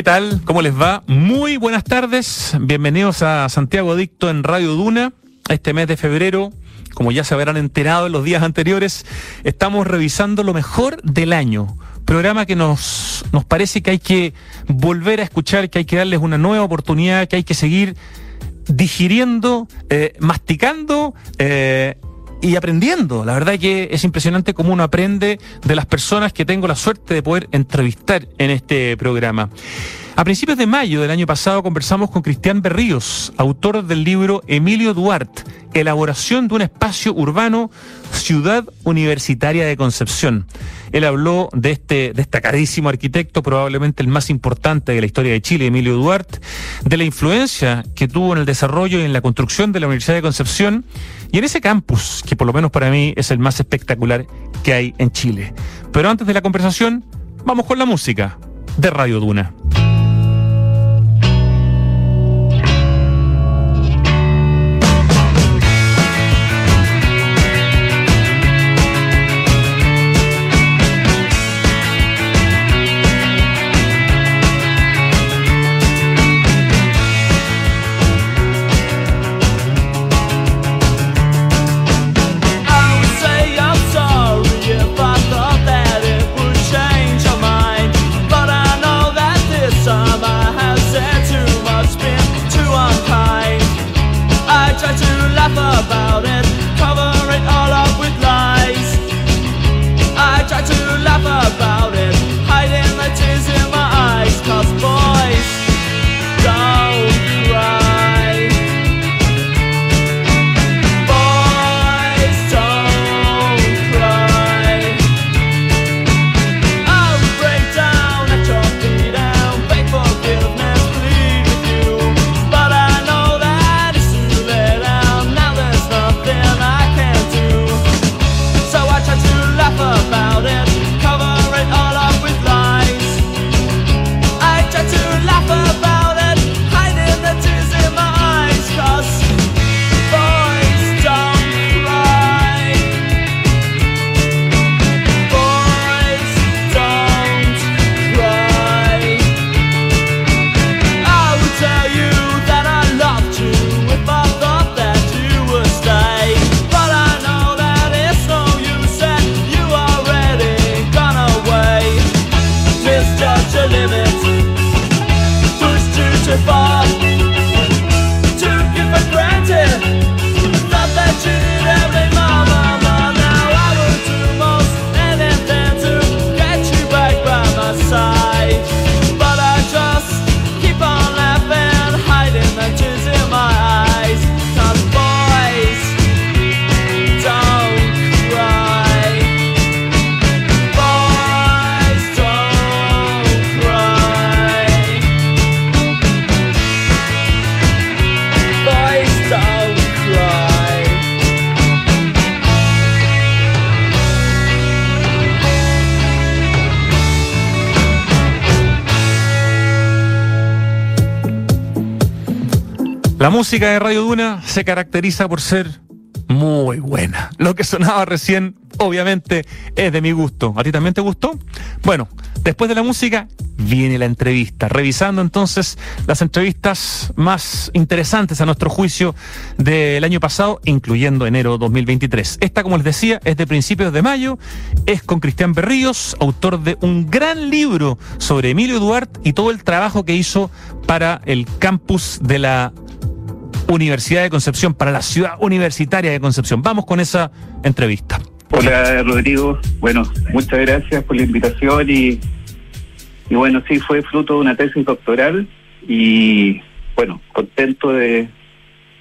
¿Qué tal? ¿Cómo les va? Muy buenas tardes. Bienvenidos a Santiago Dicto en Radio Duna. Este mes de febrero, como ya se habrán enterado en los días anteriores, estamos revisando lo mejor del año. Programa que nos, nos parece que hay que volver a escuchar, que hay que darles una nueva oportunidad, que hay que seguir digiriendo, eh, masticando eh, y aprendiendo. La verdad que es impresionante cómo uno aprende de las personas que tengo la suerte de poder entrevistar en este programa. A principios de mayo del año pasado conversamos con Cristian Berríos, autor del libro Emilio Duarte, Elaboración de un espacio urbano, Ciudad Universitaria de Concepción. Él habló de este destacadísimo arquitecto, probablemente el más importante de la historia de Chile, Emilio Duarte, de la influencia que tuvo en el desarrollo y en la construcción de la Universidad de Concepción y en ese campus, que por lo menos para mí es el más espectacular que hay en Chile. Pero antes de la conversación, vamos con la música de Radio Duna. La música de Radio Duna se caracteriza por ser muy buena. Lo que sonaba recién, obviamente, es de mi gusto. ¿A ti también te gustó? Bueno, después de la música viene la entrevista, revisando entonces las entrevistas más interesantes a nuestro juicio del año pasado, incluyendo enero 2023. Esta, como les decía, es de principios de mayo, es con Cristian Berríos, autor de un gran libro sobre Emilio Duarte y todo el trabajo que hizo para el campus de la Universidad de Concepción, para la ciudad universitaria de Concepción. Vamos con esa entrevista. Hola Rodrigo, bueno, muchas gracias por la invitación y, y bueno, sí, fue fruto de una tesis doctoral y bueno, contento de,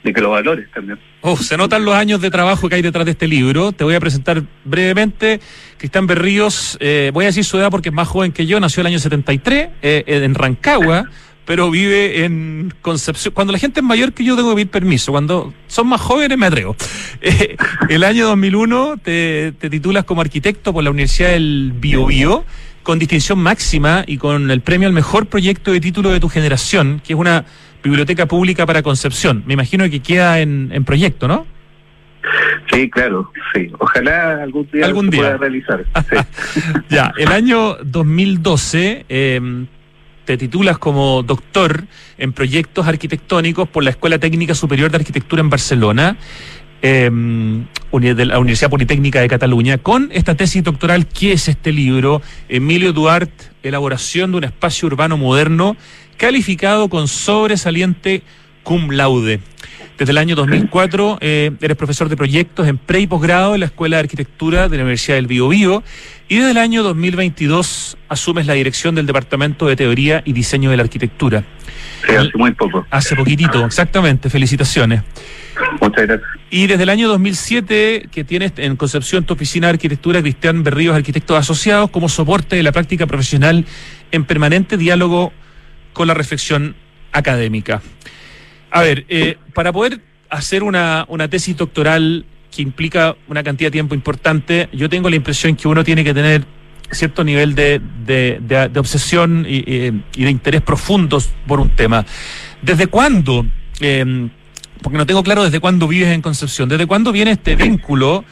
que lo valores también. Oh, se notan los años de trabajo que hay detrás de este libro. Te voy a presentar brevemente. Cristian Berríos, eh, voy a decir su edad porque es más joven que yo, nació el año 73 eh, en Rancagua pero vive en Concepción. Cuando la gente es mayor que yo tengo que pedir permiso, cuando son más jóvenes me atrevo. Eh, el año 2001 te, te, titulas como arquitecto por la Universidad del Bio, con distinción máxima y con el premio al mejor proyecto de título de tu generación, que es una biblioteca pública para Concepción. Me imagino que queda en, en proyecto, ¿no? Sí, claro, sí. Ojalá algún día, ¿Algún pueda realizar. ya, el año 2012 eh, te titulas como doctor en proyectos arquitectónicos por la Escuela Técnica Superior de Arquitectura en Barcelona, eh, de la Universidad Politécnica de Cataluña, con esta tesis doctoral, ¿qué es este libro? Emilio Duarte, Elaboración de un espacio urbano moderno, calificado con sobresaliente cum laude. Desde el año 2004 eh, eres profesor de proyectos en pre y posgrado en la Escuela de Arquitectura de la Universidad del Biobío y desde el año 2022 asumes la dirección del Departamento de Teoría y Diseño de la Arquitectura. Sí, hace muy poco. Hace poquitito, exactamente. Felicitaciones. Muchas gracias. Y desde el año 2007 que tienes en Concepción tu oficina de arquitectura Cristian Berríos Arquitectos Asociados como soporte de la práctica profesional en permanente diálogo con la reflexión académica. A ver, eh, para poder hacer una, una tesis doctoral que implica una cantidad de tiempo importante, yo tengo la impresión que uno tiene que tener cierto nivel de, de, de, obsesión y, de interés profundos por un tema. ¿Desde cuándo? Eh, porque no tengo claro desde cuándo vives en Concepción. ¿Desde cuándo viene este vínculo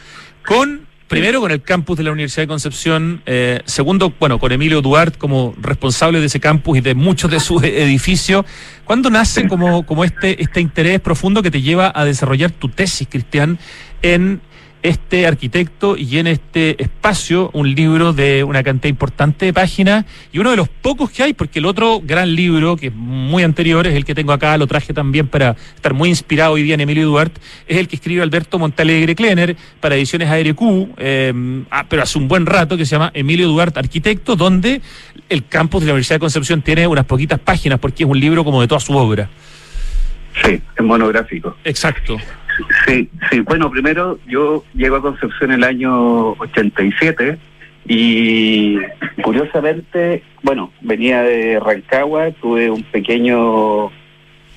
con Primero con el campus de la Universidad de Concepción, eh, segundo, bueno, con Emilio Duarte como responsable de ese campus y de muchos de sus edificios. ¿Cuándo nace como, como este, este interés profundo que te lleva a desarrollar tu tesis, Cristian, en este arquitecto y en este espacio un libro de una cantidad importante de páginas y uno de los pocos que hay, porque el otro gran libro, que es muy anterior, es el que tengo acá, lo traje también para estar muy inspirado hoy día en Emilio Duarte, es el que escribe Alberto Montalegre Klener para ediciones ARQ, eh, ah, pero hace un buen rato, que se llama Emilio Duarte Arquitecto, donde el campus de la Universidad de Concepción tiene unas poquitas páginas, porque es un libro como de toda su obra. Sí, es monográfico. Exacto. Sí, sí. Bueno, primero yo llego a Concepción el año 87 y curiosamente, bueno, venía de Rancagua, tuve un pequeño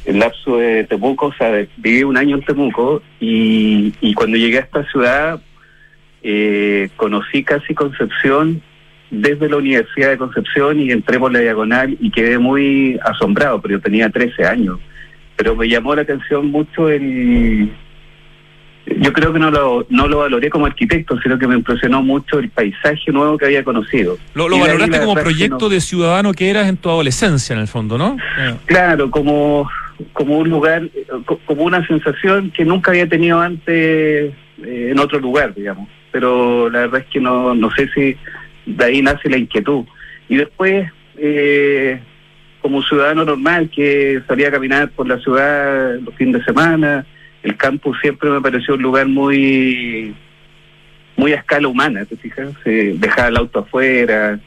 lapso de Temuco, o sea, viví un año en Temuco y, y cuando llegué a esta ciudad eh, conocí casi Concepción desde la Universidad de Concepción y entré por la diagonal y quedé muy asombrado, pero yo tenía 13 años. Pero me llamó la atención mucho el, yo creo que no lo, no lo valoré como arquitecto, sino que me impresionó mucho el paisaje nuevo que había conocido. Lo, valoraste como proyecto de ciudadano que eras en tu adolescencia, en el fondo, ¿no? Claro, como, como un lugar, como una sensación que nunca había tenido antes eh, en otro lugar, digamos. Pero la verdad es que no, no sé si de ahí nace la inquietud. Y después, eh, como ciudadano normal que salía a caminar por la ciudad los fines de semana, el campus siempre me pareció un lugar muy muy a escala humana, ¿te fijas? dejar el auto afuera,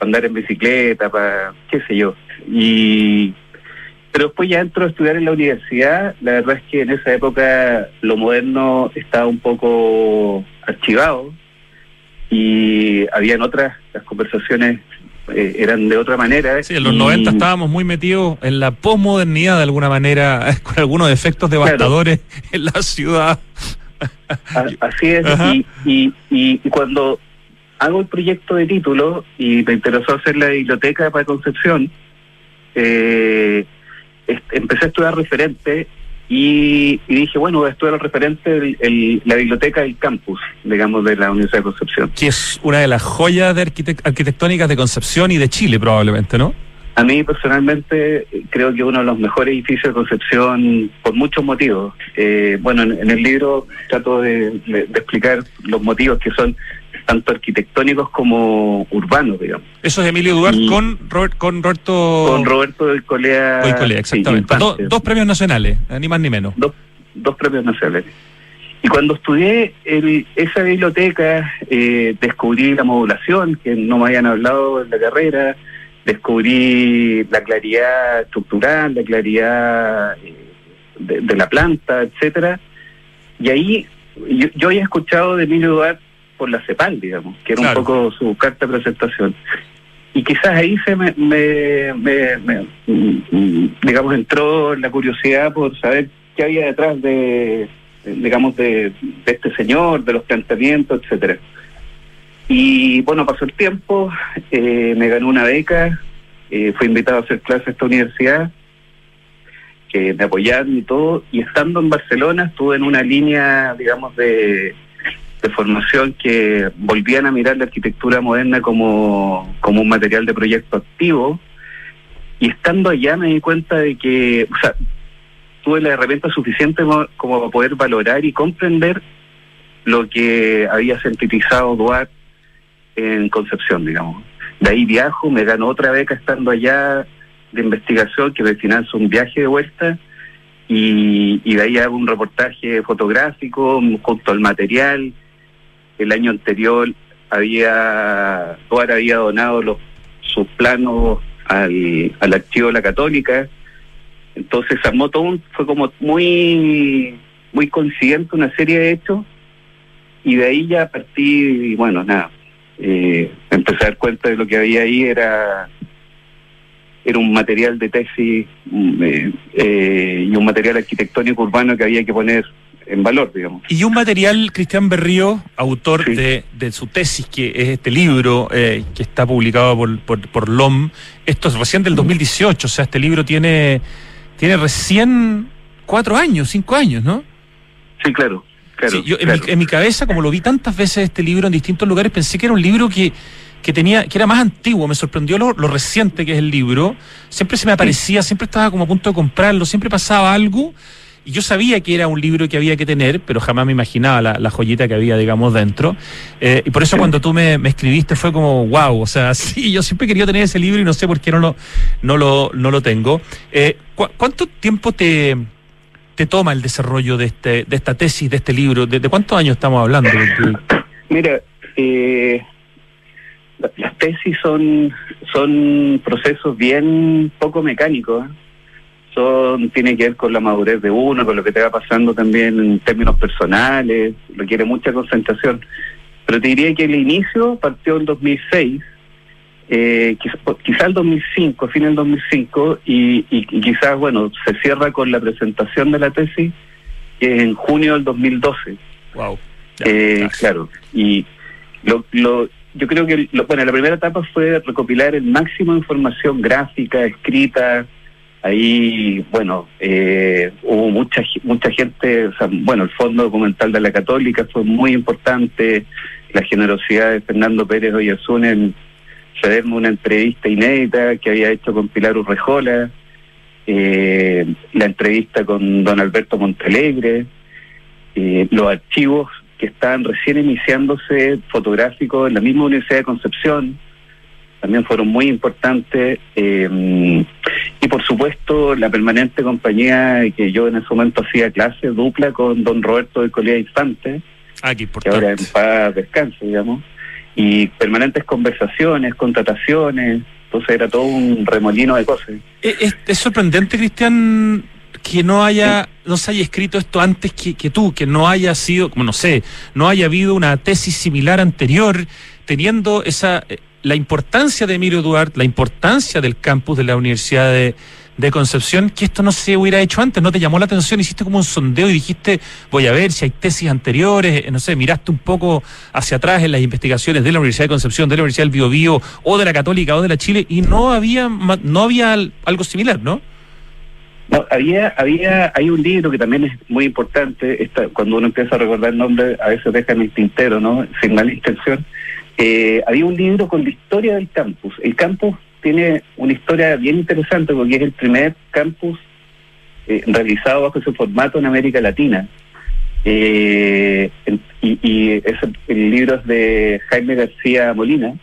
andar en bicicleta, para qué sé yo. Y pero después ya entro a estudiar en la universidad, la verdad es que en esa época lo moderno estaba un poco archivado y habían otras las conversaciones eh, eran de otra manera. Sí, en los 90 estábamos muy metidos en la posmodernidad de alguna manera, con algunos efectos devastadores en la ciudad. Así es, y, y, cuando hago el proyecto de título y me interesó hacer la biblioteca para Concepción, eh, empecé a estudiar referente y, dije, bueno, voy a estudiar el referente el, la biblioteca del campus, digamos, de la Universidad de Concepción. Que es una de las joyas de arquitectónicas de Concepción y de Chile, probablemente, ¿no? A mí personalmente creo que uno de los mejores edificios de Concepción por muchos motivos. Eh, bueno, en, el libro trato de, explicar los motivos que son tanto arquitectónicos como urbanos, digamos. Eso es Emilio Duarte con, con Roberto... Con Roberto del Colea. exactamente. dos premios nacionales, ni más ni menos. Dos, dos premios nacionales. Y cuando estudié el, esa biblioteca, eh, descubrí la modulación, que no me habían hablado en la carrera, descubrí la claridad estructural, la claridad eh, de, la planta, etcétera. Y ahí yo, yo había escuchado de Emilio Duarte por la CEPAL, digamos, que era un poco su carta de presentación. Y quizás ahí se me, me, digamos, entró la curiosidad por saber qué había detrás de, digamos, de, este señor, de los planteamientos, etcétera. Y bueno, pasó el tiempo, eh, me ganó una beca, eh, fui invitado a hacer clases a esta universidad, que me apoyaron y todo, y estando en Barcelona estuve en una línea, digamos, de de formación que volvían a mirar la arquitectura moderna como, como un material de proyecto activo y estando allá me di cuenta de que, o sea, tuve la herramienta suficiente como para poder valorar y comprender lo que había sintetizado Duarte en Concepción, digamos. De ahí viajo, me gano otra beca estando allá de investigación que me financia un viaje de vuelta y, y de ahí hago un reportaje fotográfico junto al material. El año anterior había, Duarte había donado los, sus planos al, al archivo de la Católica. Entonces armó todo un, fue como muy, muy consciente una serie de hechos y de ahí ya partí, y bueno, nada, eh, empecé a dar cuenta de lo que había ahí era era un material de tesis mm, eh, eh, y un material arquitectónico urbano que había que poner en valor, digamos. Y un material, Cristian Berrío, autor de, de, su tesis, que es este libro eh, que está publicado por, por, por, LOM, esto es recién del 2018, o sea, este libro tiene, tiene recién cuatro años, cinco años, ¿no? Sí, claro. claro, yo, claro. En, mi, en mi cabeza, como lo vi tantas veces este libro en distintos lugares, pensé que era un libro que que tenía que era más antiguo, me sorprendió lo, lo, reciente que es el libro. Siempre se me aparecía, siempre estaba como a punto de comprarlo, siempre pasaba algo y yo sabía que era un libro que había que tener, pero jamás me imaginaba la, la joyita que había, digamos, dentro. Eh, y por eso cuando tú me, me, escribiste fue como, wow, o sea, sí, yo siempre quería tener ese libro y no sé por qué no lo, no lo, no lo tengo. Eh, ¿cu ¿Cuánto tiempo te, te toma el desarrollo de, este, de esta tesis, de este libro? ¿De, de cuántos años estamos hablando? Mira, eh, las tesis son, son procesos bien poco mecánicos. Son, tiene que ver con la madurez de uno, con lo que te va pasando también en términos personales, requiere mucha concentración. Pero te diría que el inicio partió en 2006, eh, quizás quizá el 2005, fin del 2005, y, y, y quizás, bueno, se cierra con la presentación de la tesis, que es en junio del 2012. Wow. Ya, eh, claro, y lo, lo, yo creo que, lo, bueno, la primera etapa fue recopilar el máximo de información gráfica, escrita. Ahí, bueno, eh, hubo mucha mucha gente, bueno, el Fondo Documental de la Católica fue muy importante, la generosidad de Fernando Pérez Oyarzún en cederme una entrevista inédita que había hecho con Pilar Urrejola, eh, la entrevista con don Alberto Montalegre, eh, los archivos que estaban recién iniciándose fotográficos en la misma Universidad de Concepción, también fueron muy importantes. Eh, y por supuesto, la permanente compañía que yo en ese momento hacía clase dupla con don Roberto de Colía Infante, ah, que, ahora en paz descanse, digamos, y permanentes conversaciones, contrataciones. Entonces era todo un remolino de cosas. Es, es, es sorprendente, Cristian, que no haya no se haya escrito esto antes que, que, tú, que no haya sido, como no sé, no haya habido una tesis similar anterior, teniendo esa la importancia de Emilio Duarte, la importancia del campus de la Universidad de, Concepción, que esto no se hubiera hecho antes, no te llamó la atención, hiciste como un sondeo y dijiste, voy a ver si hay tesis anteriores, no sé, miraste un poco hacia atrás en las investigaciones de la Universidad de Concepción, de la Universidad del Biobío, o de la Católica, o de la Chile, y no había, no había algo similar, ¿no? No, había, había, hay un libro que también es muy importante, cuando uno empieza a recordar el nombre, a veces deja en el tintero, ¿no? Sin mala intención. Eh, había un libro con la historia del campus. El campus tiene una historia bien interesante porque es el primer campus eh, realizado bajo ese formato en América Latina. Eh, y, y es, el libro es de Jaime García Molina,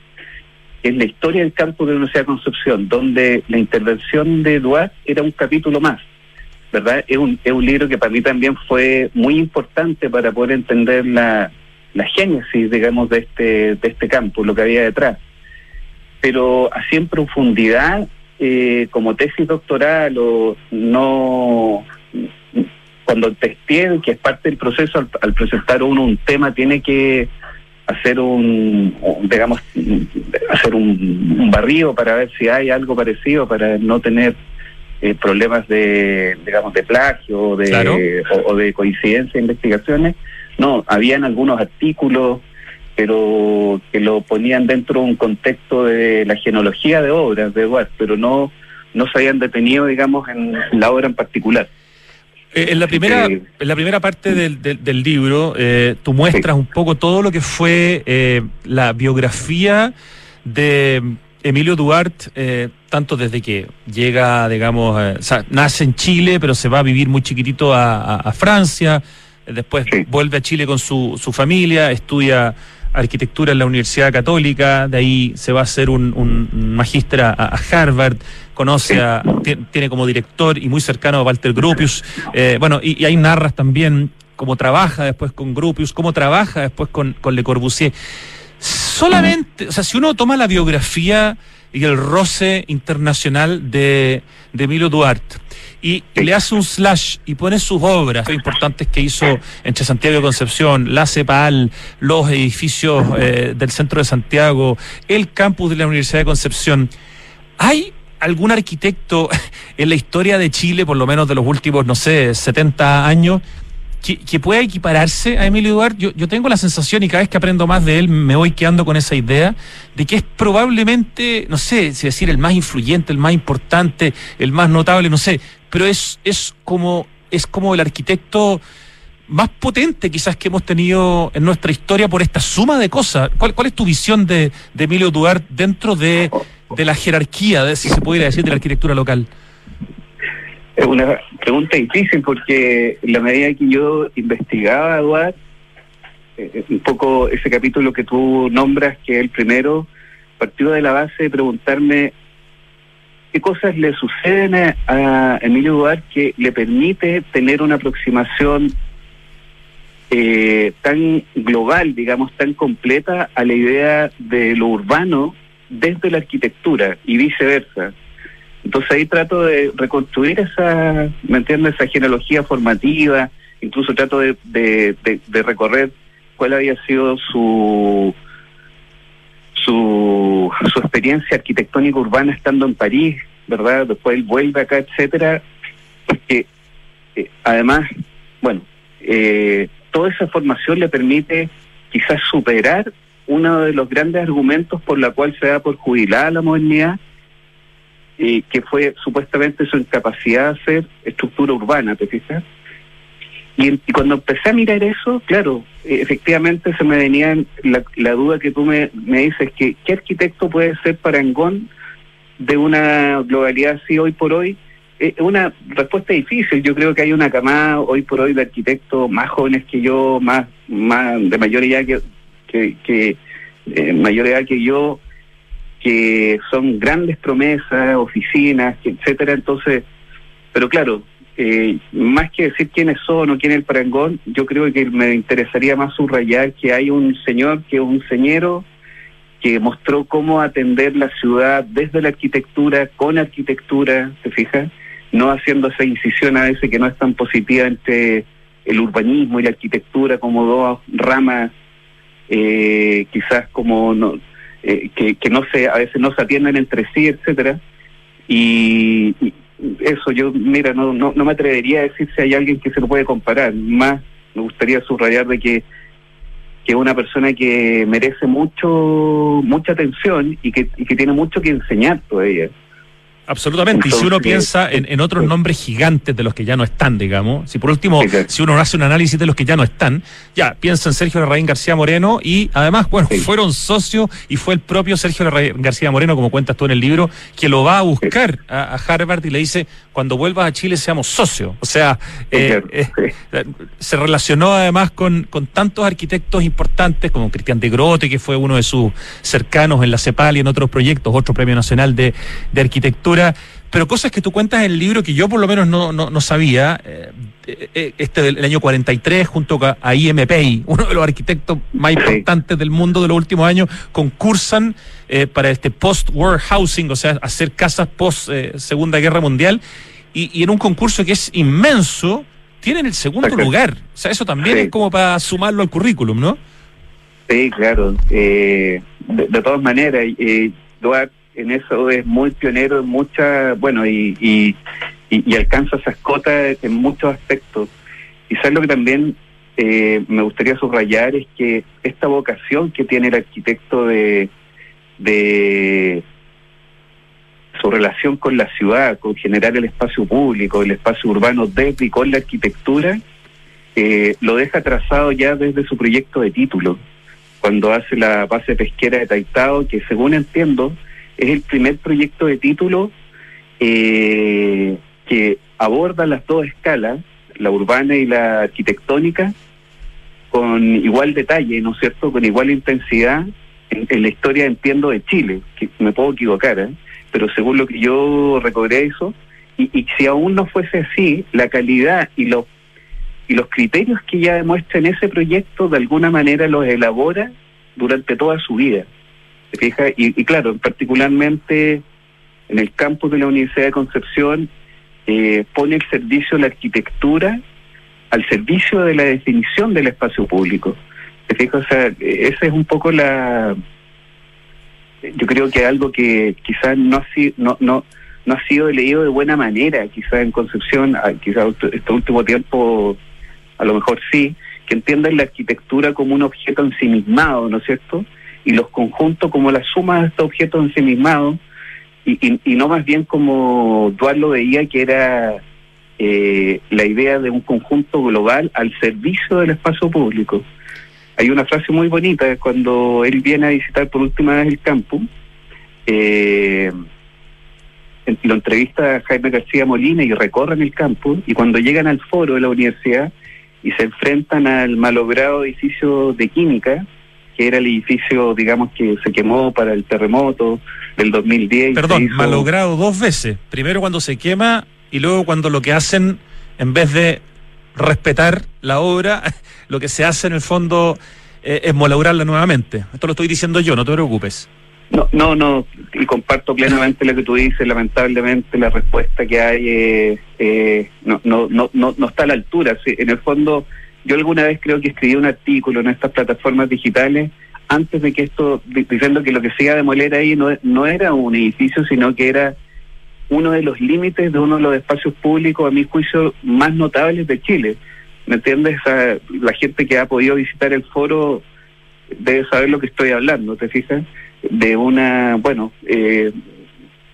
es la historia del campo de la Universidad de Concepción, donde la intervención de Duarte era un capítulo más, ¿verdad? Es un, es un libro que para mí también fue muy importante para poder entender la, la génesis, digamos, de este, de este campo, lo que había detrás. Pero así en profundidad, eh, como tesis doctoral o no... Cuando testé, que es parte del proceso, al, al presentar uno un tema, tiene que hacer un, digamos, hacer un, un, barrido para ver si hay algo parecido, para no tener eh, problemas de, digamos, de plagio o de, claro. o, o, de coincidencia de investigaciones. No, habían algunos artículos, pero que lo ponían dentro de un contexto de la genealogía de obras de Eduard, pero no, no se habían detenido, digamos, en la obra en particular. Eh, en, la primera, en la primera parte del, del, del libro, eh, tú muestras sí. un poco todo lo que fue eh, la biografía de Emilio Duarte, eh, tanto desde que llega, digamos, eh, o sea, nace en Chile, pero se va a vivir muy chiquitito a, Francia, después vuelve a Chile con su, su familia, estudia arquitectura en la Universidad Católica, de ahí se va a hacer un, un magíster a, Harvard, conoce a, tiene como director y muy cercano a Walter Gropius, eh, bueno, y, y, ahí narras también cómo trabaja después con Gropius, cómo trabaja después con, con Le Corbusier. Solamente, o sea, si uno toma la biografía y el roce internacional de, de Emilio Duarte y, le hace un slash y pone sus obras importantes que hizo entre Santiago y Concepción, la CEPAL, los edificios eh, del centro de Santiago, el campus de la Universidad de Concepción, ¿hay algún arquitecto en la historia de Chile, por lo menos de los últimos, no sé, 70 años, que, pueda equipararse a Emilio Duarte, yo, yo, tengo la sensación y cada vez que aprendo más de él me voy quedando con esa idea de que es probablemente, no sé si decir el más influyente, el más importante, el más notable, no sé, pero es, es como es como el arquitecto más potente quizás que hemos tenido en nuestra historia por esta suma de cosas. ¿Cuál, cuál es tu visión de, de Emilio Duarte dentro de, de la jerarquía, de, si se pudiera decir, de la arquitectura local? Es una pregunta difícil porque en la medida que yo investigaba, Eduard, eh, un poco ese capítulo que tú nombras, que es el primero, partió de la base de preguntarme qué cosas le suceden a, Emilio Duarte que le permite tener una aproximación eh, tan global, digamos, tan completa a la idea de lo urbano desde la arquitectura y viceversa. Entonces ahí trato de reconstruir esa, ¿me entiendes? Esa genealogía formativa, incluso trato de, de, recorrer cuál había sido su, su, su experiencia arquitectónica urbana estando en París, ¿verdad? Después él vuelve acá, etcétera, porque eh, además, bueno, eh, toda esa formación le permite quizás superar uno de los grandes argumentos por la cual se da por jubilada la modernidad, que fue supuestamente su incapacidad de hacer estructura urbana, ¿te fijas? Y, cuando empecé a mirar eso, claro, eh, efectivamente se me venía la, la duda que tú me, me dices, que ¿qué arquitecto puede ser parangón de una globalidad así hoy por hoy? Es una respuesta difícil. Yo creo que hay una camada hoy por hoy de arquitectos más jóvenes que yo, más, más de mayor edad que, que, que eh, mayor edad que yo, que son grandes promesas, oficinas, etcétera. Entonces, pero claro, eh, más que decir quiénes son o quién es el parangón, yo creo que me interesaría más subrayar que hay un señor que es un señero que mostró cómo atender la ciudad desde la arquitectura, con arquitectura, ¿te fijas? No haciendo esa incisión a veces que no es tan positiva entre el urbanismo y la arquitectura como dos ramas, eh, quizás como no, eh, que, no se a veces no se atienden entre sí, etcétera. Y, eso yo, mira, no, no, no me atrevería a decir si hay alguien que se lo puede comparar. Más me gustaría subrayar de que que una persona que merece mucho mucha atención y que, y que tiene mucho que enseñar todavía. Absolutamente. y si uno piensa en, otros nombres gigantes de los que ya no están, digamos, si por último, si uno hace un análisis de los que ya no están, ya piensa en Sergio Larraín García Moreno y además, bueno, fueron socios y fue el propio Sergio Larraín García Moreno, como cuentas tú en el libro, que lo va a buscar a, Harvard y le dice, cuando vuelvas a Chile seamos socios. O sea, eh, eh, se relacionó además con, con tantos arquitectos importantes como Cristian de Grote, que fue uno de sus cercanos en la CEPAL y en otros proyectos, otro premio nacional de, de arquitectura pero cosas que tú cuentas en el libro que yo por lo menos no, no, sabía, eh, eh, este del año 43 junto a IMPI, uno de los arquitectos más importantes del mundo de los últimos años, concursan eh, para este post-war housing, o sea, hacer casas post-segunda guerra mundial, y, en un concurso que es inmenso, tienen el segundo lugar. O sea, eso también es como para sumarlo al currículum, ¿no? Sí, claro. de, todas maneras, eh, en eso es muy pionero en muchas, bueno, y, y, y, alcanza esas cotas en muchos aspectos. Quizás lo que también eh, me gustaría subrayar es que esta vocación que tiene el arquitecto de, de su relación con la ciudad, con generar el espacio público, el espacio urbano desde y con la arquitectura, eh, lo deja trazado ya desde su proyecto de título, cuando hace la base pesquera de Taitao, que según entiendo, es el primer proyecto de título eh, que aborda las dos escalas, la urbana y la arquitectónica, con igual detalle, ¿no es cierto?, con igual intensidad en, la historia, entiendo, de Chile, que me puedo equivocar, ¿eh? pero según lo que yo recobré eso, y, y si aún no fuese así, la calidad y los y los criterios que ya demuestran ese proyecto de alguna manera los elabora durante toda su vida. ¿Se fija? Y, y claro, particularmente en el campus de la Universidad de Concepción eh, pone el servicio de la arquitectura al servicio de la definición del espacio público. ¿Se fija? O sea, esa es un poco la... Yo creo que algo que quizás no ha sido... No, no, no ha sido leído de buena manera, quizás en Concepción, ah, quizás este último tiempo a lo mejor sí, que entiendan la arquitectura como un objeto ensimismado, ¿no es cierto? Y los conjuntos como la suma de estos objetos ensimismados, y, y, y no más bien como Duarte lo veía, que era eh, la idea de un conjunto global al servicio del espacio público. Hay una frase muy bonita cuando él viene a visitar por última vez el campo. Eh, lo entrevista a Jaime García Molina y recorren el campo y cuando llegan al foro de la universidad y se enfrentan al malogrado edificio de química, que era el edificio, digamos, que se quemó para el terremoto del 2010. Perdón, malogrado dos veces. Primero cuando se quema y luego cuando lo que hacen, en vez de respetar la obra, lo que se hace en el fondo eh, es malograrla nuevamente. Esto lo estoy diciendo yo, no te preocupes. No, no, no, y comparto plenamente lo que tú dices. Lamentablemente la respuesta que hay eh, eh, no, no, no, no, está a la altura. en el fondo, yo alguna vez creo que escribí un artículo en estas plataformas digitales antes de que esto, diciendo que lo que se iba a demoler ahí no, no era un edificio, sino que era uno de los límites de uno de los espacios públicos, a mi juicio, más notables de Chile. ¿Me entiendes? la gente que ha podido visitar el foro debe saber lo que estoy hablando, ¿te fijas? de una, bueno, eh,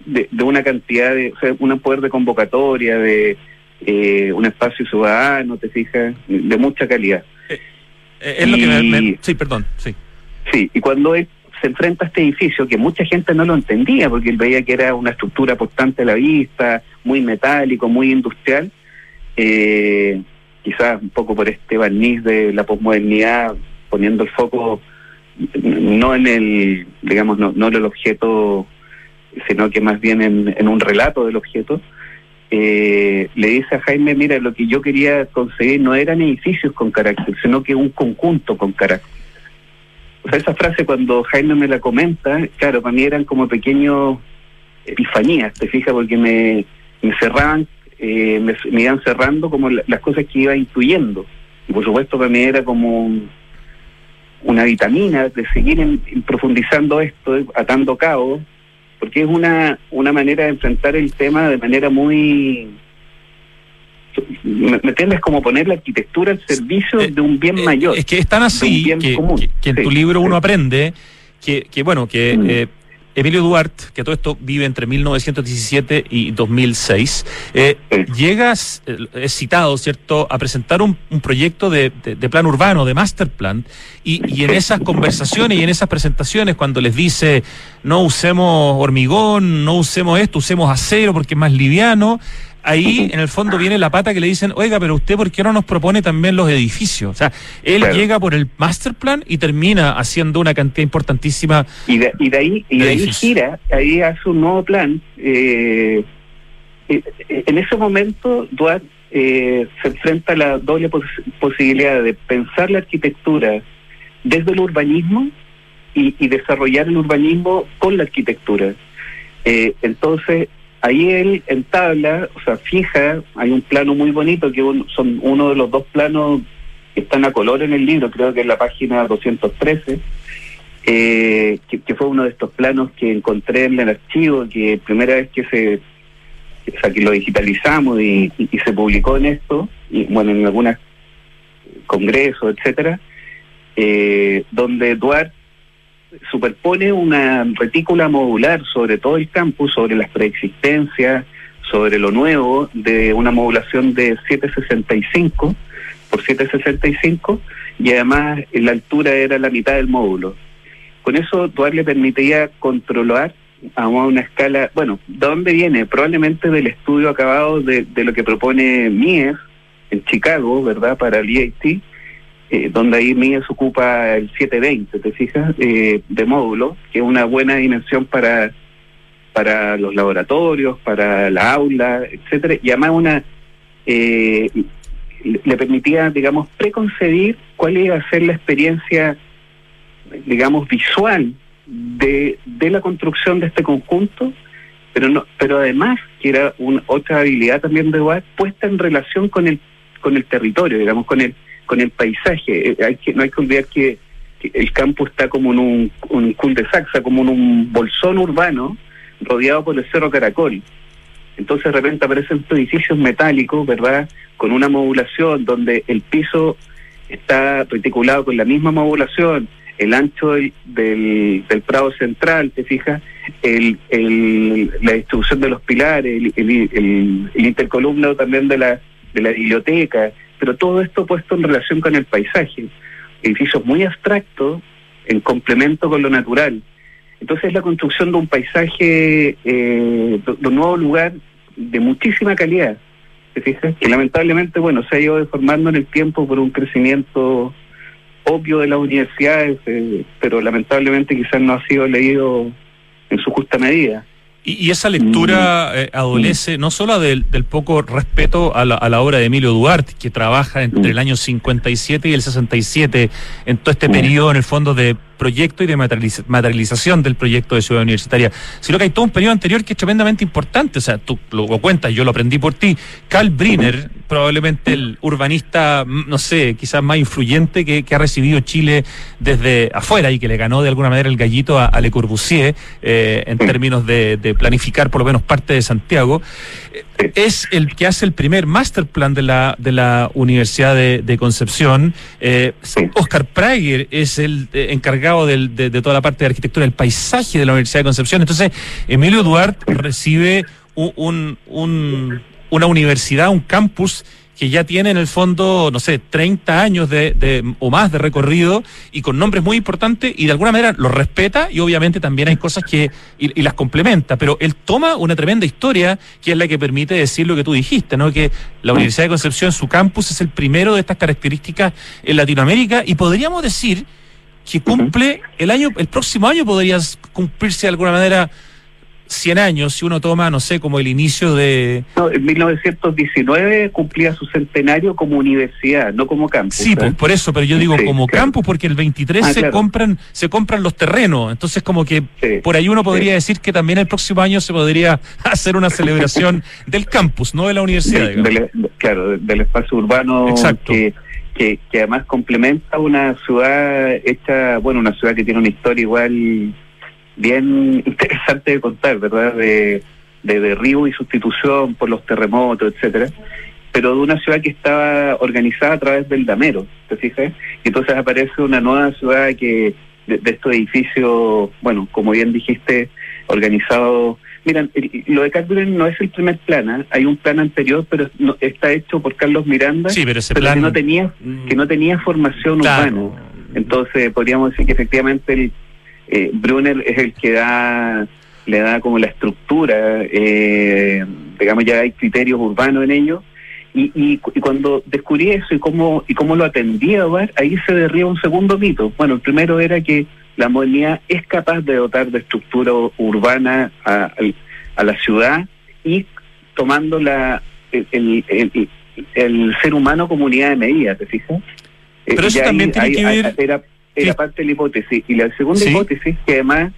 de, de, una cantidad de, o sea, un poder de convocatoria, de eh, un espacio ciudadano, te fijas, de mucha calidad. Eh, es lo que me, Sí, perdón, sí. Sí, y cuando él se enfrenta a este edificio, que mucha gente no lo entendía, porque él veía que era una estructura portante a la vista, muy metálico, muy industrial, eh, quizás un poco por este barniz de la posmodernidad, poniendo el foco no en el, digamos, no, no en el objeto, sino que más bien en, un relato del objeto, eh, le dice a Jaime, mira, lo que yo quería conseguir no eran edificios con carácter, sino que un conjunto con carácter. O sea, esa frase cuando Jaime me la comenta, claro, para mí eran como pequeños epifanías, te fijas, porque me, me cerraban, eh, me, iban cerrando como las cosas que iba incluyendo. Y por supuesto para mí era como un, una vitamina de seguir en, profundizando esto, atando cabos, porque es una, una manera de enfrentar el tema de manera muy... ¿Me, entiendes? Como poner la arquitectura al servicio eh, de un bien eh, mayor. Es que es tan así que, que, en tu libro uno aprende que, que bueno, que mm. eh, Emilio Duarte, que todo esto vive entre 1917 y 2006, eh, llegas, eh, es citado, ¿cierto?, a presentar un, proyecto de, plan urbano, de master plan, y, y, en esas conversaciones y en esas presentaciones, cuando les dice, no usemos hormigón, no usemos esto, usemos acero porque es más liviano, ahí en el fondo viene la pata que le dicen, oiga, pero usted, ¿por qué no nos propone también los edificios? O sea, él llega por el master plan y termina haciendo una cantidad importantísima. Y de, y de ahí, y de, ahí gira, ahí hace un nuevo plan. Eh, eh, en ese momento, Duarte eh, se enfrenta a la doble posibilidad de pensar la arquitectura desde el urbanismo y, y desarrollar el urbanismo con la arquitectura. entonces, ahí él entabla, o sea, fija, hay un plano muy bonito que son uno de los dos planos que están a color en el libro, creo que es la página 213, eh, que, fue uno de estos planos que encontré en el archivo, que primera vez que se o lo digitalizamos y, se publicó en esto, y bueno, en algunos congresos, etcétera, eh, donde Eduard superpone una retícula modular sobre todo el campus, sobre las preexistencias, sobre lo nuevo, de una modulación de 765 por 765 y además la altura era la mitad del módulo. Con eso Duarte le permitía controlar a una escala, bueno, ¿de dónde viene? Probablemente del estudio acabado de, de lo que propone Mies en Chicago, ¿verdad? Para el EIT, eh, donde ahí Mies ocupa el 720, ¿te fijas? Eh, de módulo, que es una buena dimensión para para los laboratorios, para la aula, etcétera, y además una eh, le permitía, digamos, preconcebir cuál iba a ser la experiencia, digamos, visual de, de la construcción de este conjunto, pero no, pero además que era una, otra habilidad también de Watt puesta en relación con el con el territorio, digamos, con el con el paisaje. Eh, hay que, no hay que olvidar que, el campo está como en un, un cul de saxa, como en un bolsón urbano rodeado por el Cerro Caracol. Entonces de repente aparecen edificios metálicos, ¿verdad? Con una modulación donde el piso está reticulado con la misma modulación, el ancho del, del, Prado Central, ¿te fijas? El, el, la distribución de los pilares, el, el, intercolumnado también de la, de la biblioteca, pero todo esto puesto en relación con el paisaje. Edificios muy abstractos en complemento con lo natural. Entonces es la construcción de un paisaje, eh, de un nuevo lugar de muchísima calidad, ¿te fijas? Que lamentablemente, bueno, se ha ido deformando en el tiempo por un crecimiento obvio de las universidades, eh, pero lamentablemente quizás no ha sido leído en su justa medida. Y, esa lectura mm. eh, adolece no solo del, poco respeto a la, a la, obra de Emilio Duarte, que trabaja entre mm. el año 57 y el 67, en todo este mm. periodo, en el fondo, de proyecto y de materialización del proyecto de ciudad universitaria, sino que hay todo un periodo anterior que es tremendamente importante. O sea, tú lo cuentas, yo lo aprendí por ti. Carl Briner, probablemente el urbanista, no sé, quizás más influyente que, ha recibido Chile desde afuera y que le ganó de alguna manera el gallito a, Le Corbusier eh, en términos de, planificar por lo menos parte de Santiago, es el que hace el primer master plan de la, de la Universidad de, Concepción. Eh, Oscar Prager es el encargado de, toda la parte de arquitectura, el paisaje de la Universidad de Concepción. Entonces, Emilio Duarte recibe un, una universidad, un campus que ya tiene en el fondo, no sé, 30 años de, o más de recorrido y con nombres muy importantes y de alguna manera lo respeta y obviamente también hay cosas que y, las complementa, pero él toma una tremenda historia que es la que permite decir lo que tú dijiste, ¿no? Que la Universidad de Concepción, su campus es el primero de estas características en Latinoamérica y podríamos decir que cumple el año, el próximo año podrías cumplirse de alguna manera 100 años, si uno toma, no sé, como el inicio de... No, en 1919 cumplía su centenario como universidad, no como campus. Sí, pues, por eso, pero yo digo como campus porque el 23 ah, se compran se compran los terrenos, entonces como que por ahí uno podría decir que también el próximo año se podría hacer una celebración del campus, no de la universidad. claro, del espacio urbano Exacto. que que, además complementa una ciudad hecha, bueno, una ciudad que tiene una historia igual bien interesante de contar, ¿verdad? De, de derribo y sustitución por los terremotos, etcétera, pero de una ciudad que estaba organizada a través del damero, ¿te fijas? Y entonces aparece una nueva ciudad que de, de estos edificios, bueno, como bien dijiste, organizados Mira, lo de Carmen no es el primer plan, ¿eh? hay un plan anterior, pero no, está hecho por Carlos Miranda, sí, pero, ese plan... que no tenía que no tenía formación urbana. Entonces podríamos decir que efectivamente el, eh, Brunner es el que da le da como la estructura, eh, digamos ya hay criterios urbanos en ello. Y, y, cuando descubrí eso y cómo y cómo lo atendía ahí se derriba un segundo mito. Bueno, el primero era que la modernidad es capaz de dotar de estructura urbana a, la ciudad y tomando la el, el, ser humano como unidad de medida, ¿te fijas? Eh, Pero eso también tiene que ver... Era, era parte de la hipótesis. Y la segunda hipótesis, que además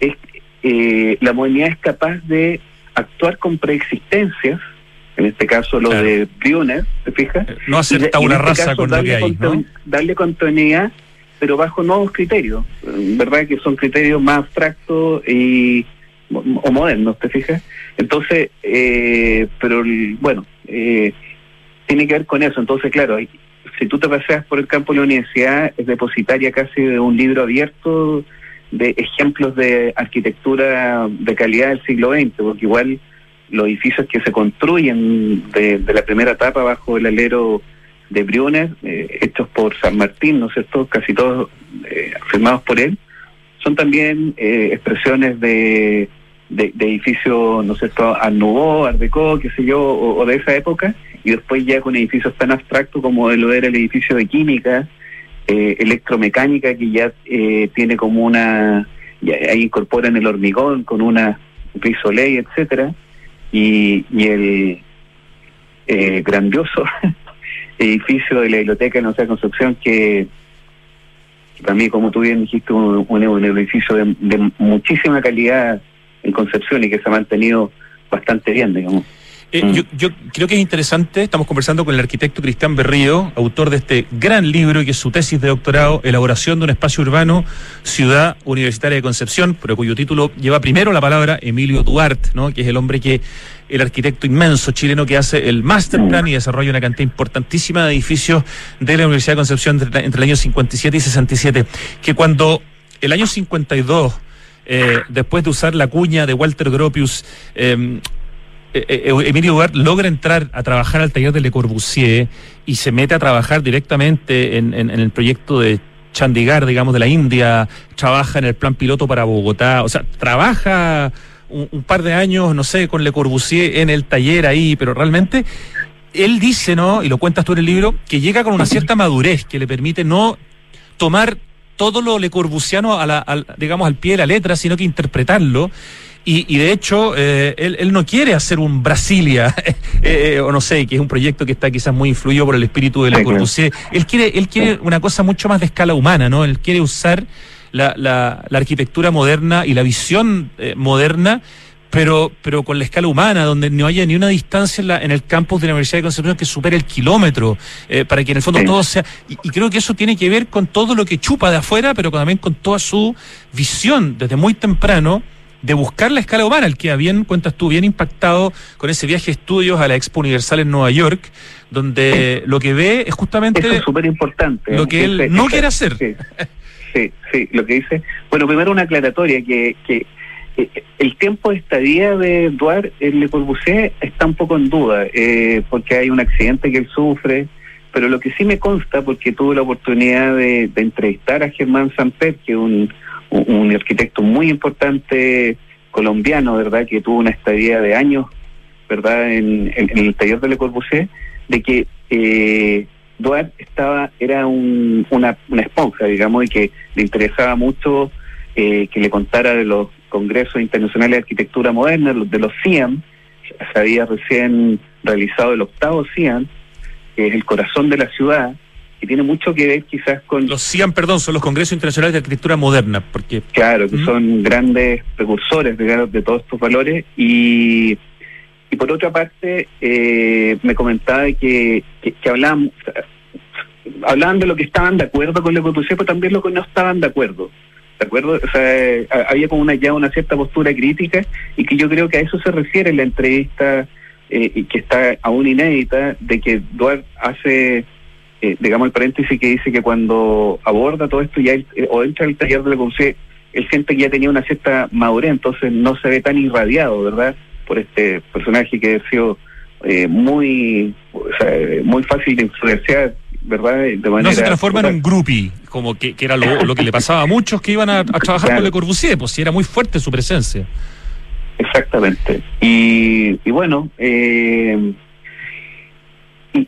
es eh, la modernidad es capaz de actuar con preexistencias, en este caso lo de Brunner, ¿te fijas? No acepta una este raza con lo que hay, ¿no? Darle continuidad pero bajo nuevos criterios, ¿verdad? Que son criterios más abstractos y o modernos, ¿te fijas? Entonces, eh, pero bueno, eh, tiene que ver con eso. Entonces, claro, si tú te paseas por el campo de la universidad, es depositaria casi de un libro abierto de ejemplos de arquitectura de calidad del siglo XX, porque igual los edificios que se construyen de, la primera etapa bajo el alero de Briones, eh, hechos por San Martín, ¿no es cierto? Casi todos eh, firmados por él. son también eh, expresiones de, de, edificios, no sé, esto, Nouveau, Art Deco, qué sé yo, o, de esa época, y después ya con edificios tan abstractos como lo era el edificio de química, eh, electromecánica, que ya eh, tiene como una, ahí incorporan el hormigón con una piso ley, etcétera, y, y el eh, grandioso edificio de la biblioteca de nuestra construcción que para mí, como tú bien dijiste, un, un, edificio de, de, muchísima calidad en Concepción y que se ha mantenido bastante bien, digamos. Eh, mm. yo, creo que es interesante, estamos conversando con el arquitecto Cristian Berrío, autor de este gran libro que es su tesis de doctorado, Elaboración de un espacio urbano, Ciudad Universitaria de Concepción, pero cuyo título lleva primero la palabra Emilio Duarte, ¿no? que es el hombre que, el arquitecto inmenso chileno que hace el master plan y desarrolla una cantidad importantísima de edificios de la Universidad de Concepción entre, el año 57 y 67, que cuando el año 52 eh, después de usar la cuña de Walter Gropius, eh, Emilio Duarte logra entrar a trabajar al taller de Le Corbusier y se mete a trabajar directamente en, el proyecto de Chandigarh, digamos, de la India, trabaja en el plan piloto para Bogotá, o sea, trabaja un, par de años, no sé, con Le Corbusier en el taller ahí, pero realmente él dice, ¿no? Y lo cuentas tú en el libro, que llega con una cierta madurez que le permite no tomar todo lo Le Corbusiano a la, digamos, al pie de la letra, sino que interpretarlo y, de hecho, eh, él, no quiere hacer un Brasilia, eh, eh, o no sé, que es un proyecto que está quizás muy influido por el espíritu de la Corbusier. Él quiere, él quiere una cosa mucho más de escala humana, ¿no? Él quiere usar la, la, arquitectura moderna y la visión moderna pero, pero con la escala humana, donde no haya ni una distancia en, la, en el campus de la Universidad de Concepción que supere el kilómetro, para que en el fondo todo sea. Y, y, creo que eso tiene que ver con todo lo que chupa de afuera, pero también con toda su visión desde muy temprano de buscar la escala humana, el que bien, cuentas tú, bien impactado con ese viaje de estudios a la Expo Universal en Nueva York, donde lo que ve es justamente... Eso es súper importante. Lo que él no quiere hacer. Sí, sí, lo que dice... Bueno, primero una aclaratoria, que, que eh, el tiempo de estadía de Eduard en Le Corbusier está un poco en duda, eh, porque hay un accidente que él sufre, pero lo que sí me consta, porque tuve la oportunidad de, de entrevistar a Germán Samper, que es un un, arquitecto muy importante colombiano, ¿verdad? Que tuvo una estadía de años, ¿verdad? En, el taller de Le Corbusier, de que eh, Duarte estaba, era un, una, una esponja, digamos, y que le interesaba mucho eh, que le contara de los congresos internacionales de arquitectura moderna, de los CIAM, se había recién realizado el octavo CIAM, que es el corazón de la ciudad, que tiene mucho que ver quizás con... Los CIAM, perdón, son los Congresos Internacionales de Arquitectura Moderna, porque... Claro, que son grandes precursores de, de todos estos valores y, y por otra parte eh, me comentaba que, que, hablaban, hablaban de lo que estaban de acuerdo con lo que pusieron, pero también lo que no estaban de acuerdo. ¿De acuerdo? O sea, había como una, ya una cierta postura crítica y que yo creo que a eso se refiere la entrevista eh, que está aún inédita, de que Duarte hace eh, digamos el paréntesis que dice que cuando aborda todo esto ya eh, o entra al taller de la CONCE, él siente que ya tenía una cierta madurez, entonces no se ve tan irradiado, ¿verdad? Por este personaje que ha sido eh, muy, muy fácil de influenciar, ¿verdad? De manera no se transforma en un groupie, como que, era lo, que le pasaba a muchos que iban a, trabajar con Le Corbusier, pues si era muy fuerte su presencia. Exactamente. Y, y bueno, eh,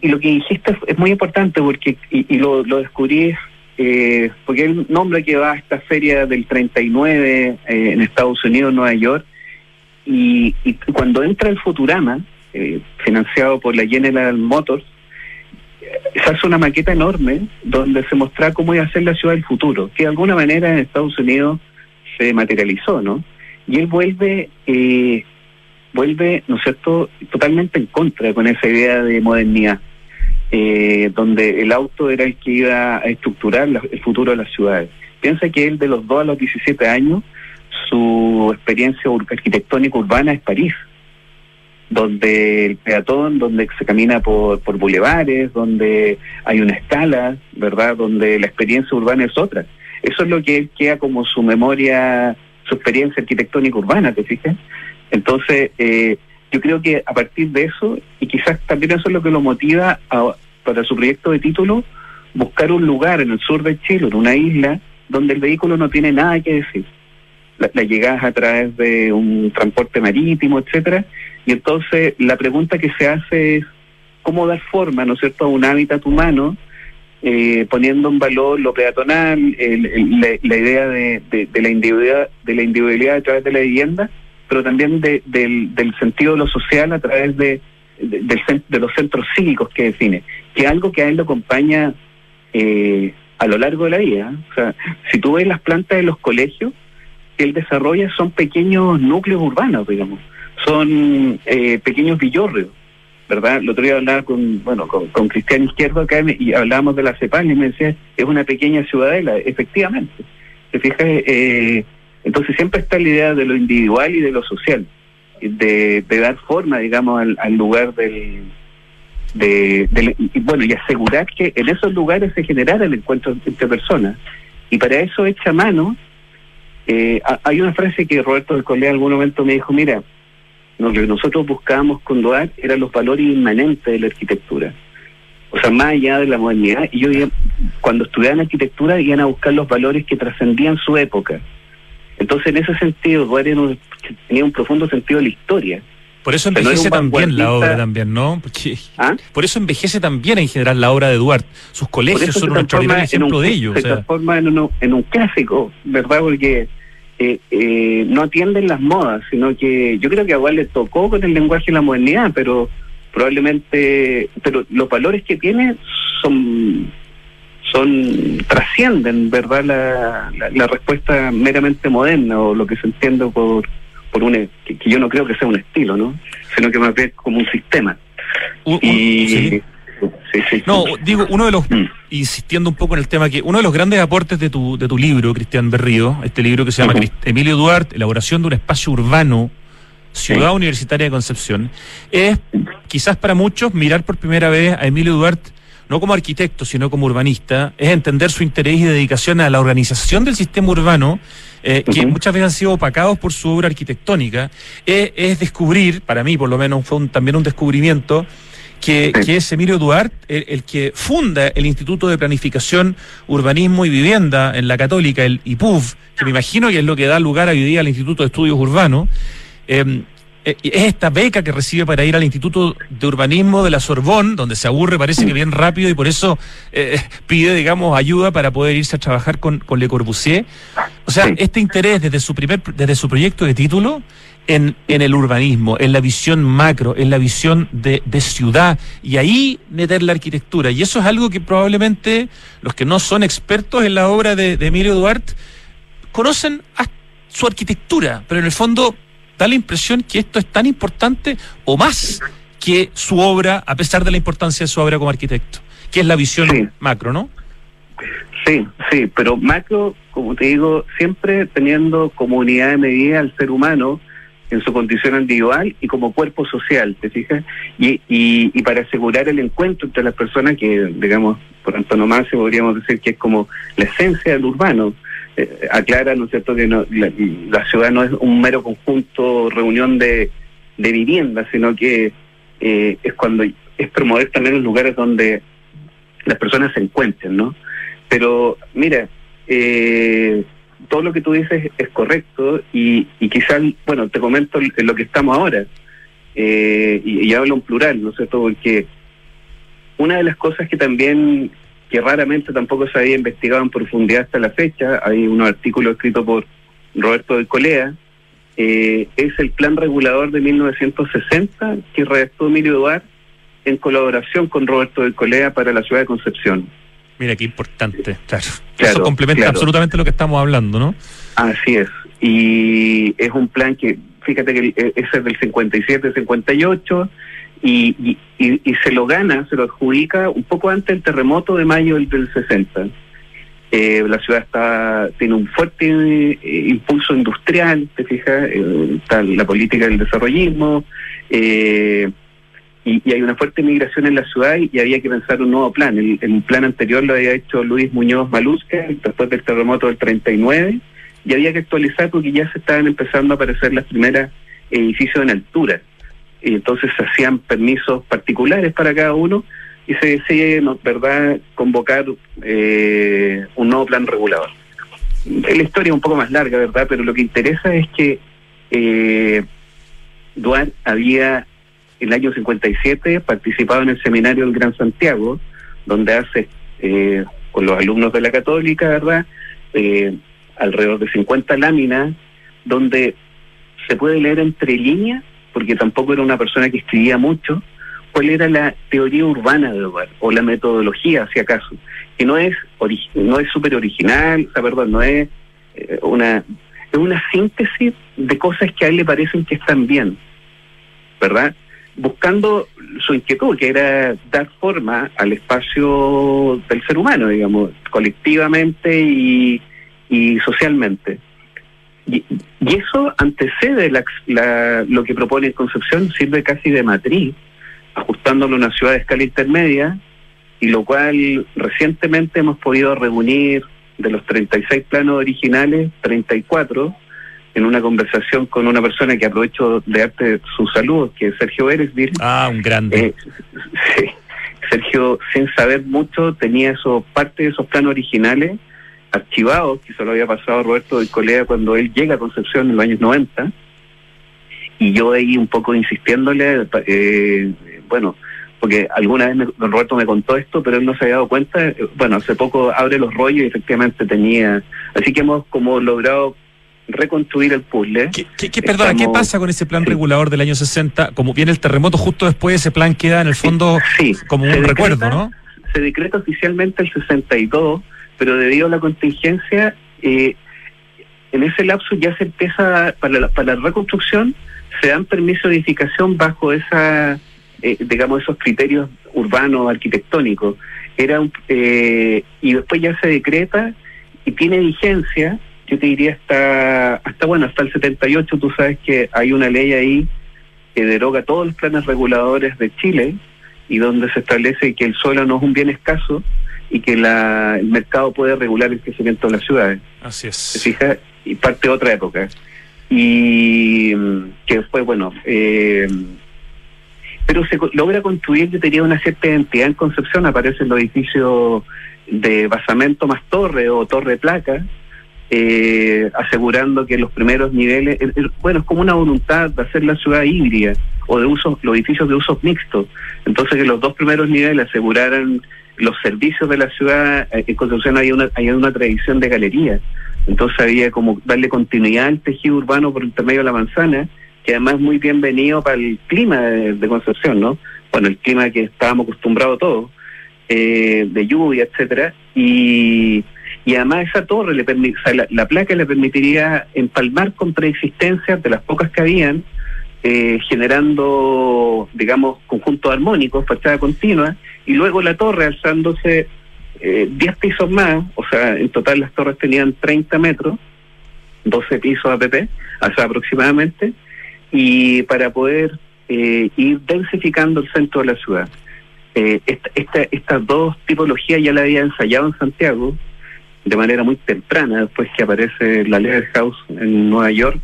y, lo que dijiste es muy importante porque y, lo, lo descubrí eh, porque el nombre que va a esta feria del 39 eh, en Estados Unidos, Nueva York, y, cuando entra el Futurama, eh, financiado por la General Motors, se hace una maqueta enorme donde se muestra cómo iba a ser la ciudad del futuro, que de alguna manera en Estados Unidos se materializó, ¿no? Y él vuelve eh, vuelve, ¿no es cierto?, totalmente en contra con esa idea de modernidad, eh, donde el auto era el que iba a estructurar el futuro de las ciudades. Piensa que él de los 2 a los 17 años, su experiencia arquitectónica urbana es París, donde el peatón, donde se camina por, por bulevares, donde hay una escala, ¿verdad?, donde la experiencia urbana es otra. Eso es lo que él queda como su memoria, su experiencia arquitectónica urbana, ¿te fijas? Entonces, eh, yo creo que a partir de eso, y quizás también eso es lo que lo motiva para su proyecto de título, buscar un lugar en el sur de Chile, en una isla, donde el vehículo no tiene nada que decir. La, la llegas a través de un transporte marítimo, etcétera, y entonces la pregunta que se hace es cómo dar forma, ¿no es cierto?, a un hábitat humano, eh, poniendo en valor lo peatonal, el, la, idea de, de, de, la individualidad, de la individualidad a través de la vivienda, pero también de, del, sentido de lo social a través de, de, de, los centros cívicos que define, que es algo que a él lo acompaña eh, a lo largo de la vida. O sea, si tú ves las plantas de los colegios, que él desarrolla son pequeños núcleos urbanos, digamos, son eh, pequeños villorrios ¿verdad? El otro día hablaba con, bueno, con, con Cristian Izquierdo acá y hablábamos de la CEPAL y me decía, es una pequeña ciudadela, efectivamente. ¿Te fijas? Eh, entonces siempre está la idea de lo individual y de lo social, de, de dar forma, digamos, al, lugar del, de, de, bueno, y asegurar que en esos lugares se generara el encuentro entre personas. Y para eso echa mano, eh, hay una frase que Roberto del Colea en algún momento me dijo, mira, lo que nosotros buscábamos con DOAC eran los valores inmanentes de la arquitectura. O sea, más allá de la modernidad, y yo cuando estudiaban arquitectura iban a buscar los valores que trascendían su época. Entonces, en ese sentido, DOAC tenía un profundo sentido de la historia. Por eso envejece también la obra también, ¿no? Porque, ¿Ah? Por eso envejece también en general la obra de Duarte. Sus colegios son un extraordinario ejemplo un, de ello. Se o sea. transforma en, un clásico, ¿verdad? Porque eh, eh, no atienden las modas, sino que yo creo que a igual le tocó con el lenguaje de la modernidad, pero probablemente, pero los valores que tiene son son trascienden, ¿verdad? La, la, la respuesta meramente moderna o lo que se entiende por por un que, que, yo no creo que sea un estilo, ¿no? Sino que más bien como un sistema. Uh, y sí. Sí, sí, no, digo, uno de los, mm. insistiendo un poco en el tema, que uno de los grandes aportes de tu, de tu libro, Cristian Berrío, este libro que se llama uh -huh. Emilio Duarte, Elaboración de un espacio urbano, Ciudad sí. Universitaria de Concepción, es quizás para muchos mirar por primera vez a Emilio Duarte no como arquitecto, sino como urbanista, es entender su interés y dedicación a la organización del sistema urbano, eh, uh -huh. que muchas veces han sido opacados por su obra arquitectónica, es, es descubrir, para mí por lo menos fue un, también un descubrimiento, que, que, es Emilio Duarte, el, el, que funda el Instituto de Planificación, Urbanismo y Vivienda en la Católica, el IPUV, que me imagino que es lo que da lugar hoy día al Instituto de Estudios Urbanos. Eh, es esta beca que recibe para ir al Instituto de Urbanismo de la Sorbón, donde se aburre, parece que bien rápido y por eso eh, pide, digamos, ayuda para poder irse a trabajar con, con Le Corbusier. O sea, este interés desde su primer, desde su proyecto de título en, en el urbanismo, en la visión macro, en la visión de, de ciudad, y ahí meter la arquitectura. Y eso es algo que probablemente los que no son expertos en la obra de, de Emilio Duarte conocen su arquitectura, pero en el fondo da la impresión que esto es tan importante o más que su obra, a pesar de la importancia de su obra como arquitecto, que es la visión sí. macro, ¿no? Sí, sí, pero macro, como te digo, siempre teniendo como unidad de medida al ser humano en su condición individual y como cuerpo social, ¿te fijas? Y, y, y para asegurar el encuentro entre las personas que, digamos, por antonomasia podríamos decir que es como la esencia del urbano, eh, aclara, ¿no es cierto?, que no, la, ciudad no es un mero conjunto, reunión de, de viviendas, sino que eh, es cuando es promover también los lugares donde las personas se encuentren, ¿no? Pero, mira, eh, todo lo que tú dices es correcto y, y quizás, bueno, te comento en lo que estamos ahora, eh, y, y hablo en plural, ¿no es cierto?, porque una de las cosas que también que raramente tampoco se había investigado en profundidad hasta la fecha, hay unos artículos escritos por Roberto del Colea, eh, es el plan regulador de 1960 que redactó Emilio Duarte en colaboración con Roberto del Colea para la ciudad de Concepción. Mira qué importante, claro. claro Eso complementa claro. absolutamente lo que estamos hablando, ¿no? Así es. Y es un plan que, fíjate que ese es del 57-58 y, y, y, se lo gana, se lo adjudica un poco antes del terremoto de mayo del, del 60. Eh, la ciudad está tiene un fuerte eh, impulso industrial, te fijas, eh, está la política del desarrollismo, y, y, hay una fuerte migración en la ciudad y, había que pensar un nuevo plan. El, el, plan anterior lo había hecho Luis Muñoz Malusca después del terremoto del 39 y había que actualizar porque ya se estaban empezando a aparecer las primeras edificios en altura y entonces se hacían permisos particulares para cada uno y se decide, ¿verdad?, convocar eh, un nuevo plan regulador. la historia es un poco más larga, ¿verdad? Pero lo que interesa es que eh, Duarte había, en el año 57, participado en el seminario del Gran Santiago, donde hace, eh, con los alumnos de la Católica, ¿verdad? Eh, alrededor de 50 láminas, donde se puede leer entre líneas, porque tampoco era una persona que escribía mucho, cuál era la teoría urbana de Duarte, o la metodología, si acaso, que no es no es súper original, o sea, perdón, no es eh, una es una síntesis de cosas que a él le parecen que están bien, ¿verdad? Buscando su inquietud, que era dar forma al espacio del ser humano, digamos, colectivamente y, y socialmente. Y, eso antecede la, lo que propone Concepción, sirve casi de matriz, ajustándolo a una ciudad de escala intermedia, y lo cual recientemente hemos podido reunir de los 36 planos originales, 34, en una conversación con una persona que aprovecho de darte su saludo, que es Sergio Eresville. Ah, un grande. Eh, sí, Sergio, sin saber mucho, tenía eso, parte de esos planos originales archivados, que se lo había pasado Roberto de Colea cuando él llega a Concepción en los años 90, y yo ahí un poco insistiéndole, eh, bueno, porque alguna vez don Roberto me contó esto, pero él no se había dado cuenta. Bueno, hace poco abre los rollos y efectivamente tenía. Así que hemos como logrado reconstruir el puzzle. ¿Qué, qué, perdona, ¿qué pasa con ese plan regulador del año 60? Como viene el terremoto justo después, ese plan queda en el fondo como un recuerdo, ¿no? Se decreta oficialmente el 62, pero debido a la contingencia, eh, en ese lapso ya se empieza, para la, para la reconstrucción, se dan permiso de edificación bajo esa eh, digamos, esos criterios urbanos, arquitectónicos. Era eh, y después ya se decreta y tiene vigencia, yo te diría hasta, hasta bueno, hasta el 78, tú sabes que hay una ley ahí que deroga todos los planes reguladores de Chile y donde se establece que el suelo no es un bien escaso y que la, el mercado puede regular el crecimiento de las ciudades. Así es. ¿Se fija? Y parte de otra época. Y mm, que después, bueno, eh, pero se logra construir, yo tenía una cierta identidad en Concepción, aparecen los edificios de basamento más torre o torre placa, eh, asegurando que los primeros niveles, bueno, es como una voluntad de hacer la ciudad híbrida o de uso, los edificios de usos mixtos. Entonces que los dos primeros niveles aseguraran los servicios de la ciudad, eh, en Concepción hay una, hay una tradición de galería. Entonces había como darle continuidad al tejido urbano por intermedio de la manzana que además es muy bienvenido para el clima de, Concepción, ¿no? Bueno, el clima que estábamos acostumbrados todos, eh, de lluvia, etcétera, y, y además esa torre, le la, placa le permitiría empalmar con preexistencias de las pocas que habían, eh, generando, digamos, conjuntos armónicos, fachada continua, y luego la torre alzándose eh, 10 pisos más, o sea, en total las torres tenían 30 metros, 12 pisos APP, o aproximadamente, y para poder eh, ir densificando el centro de la ciudad. Eh, esta, estas dos tipologías ya la había ensayado en Santiago de manera muy temprana, después que aparece la Leather House en Nueva York.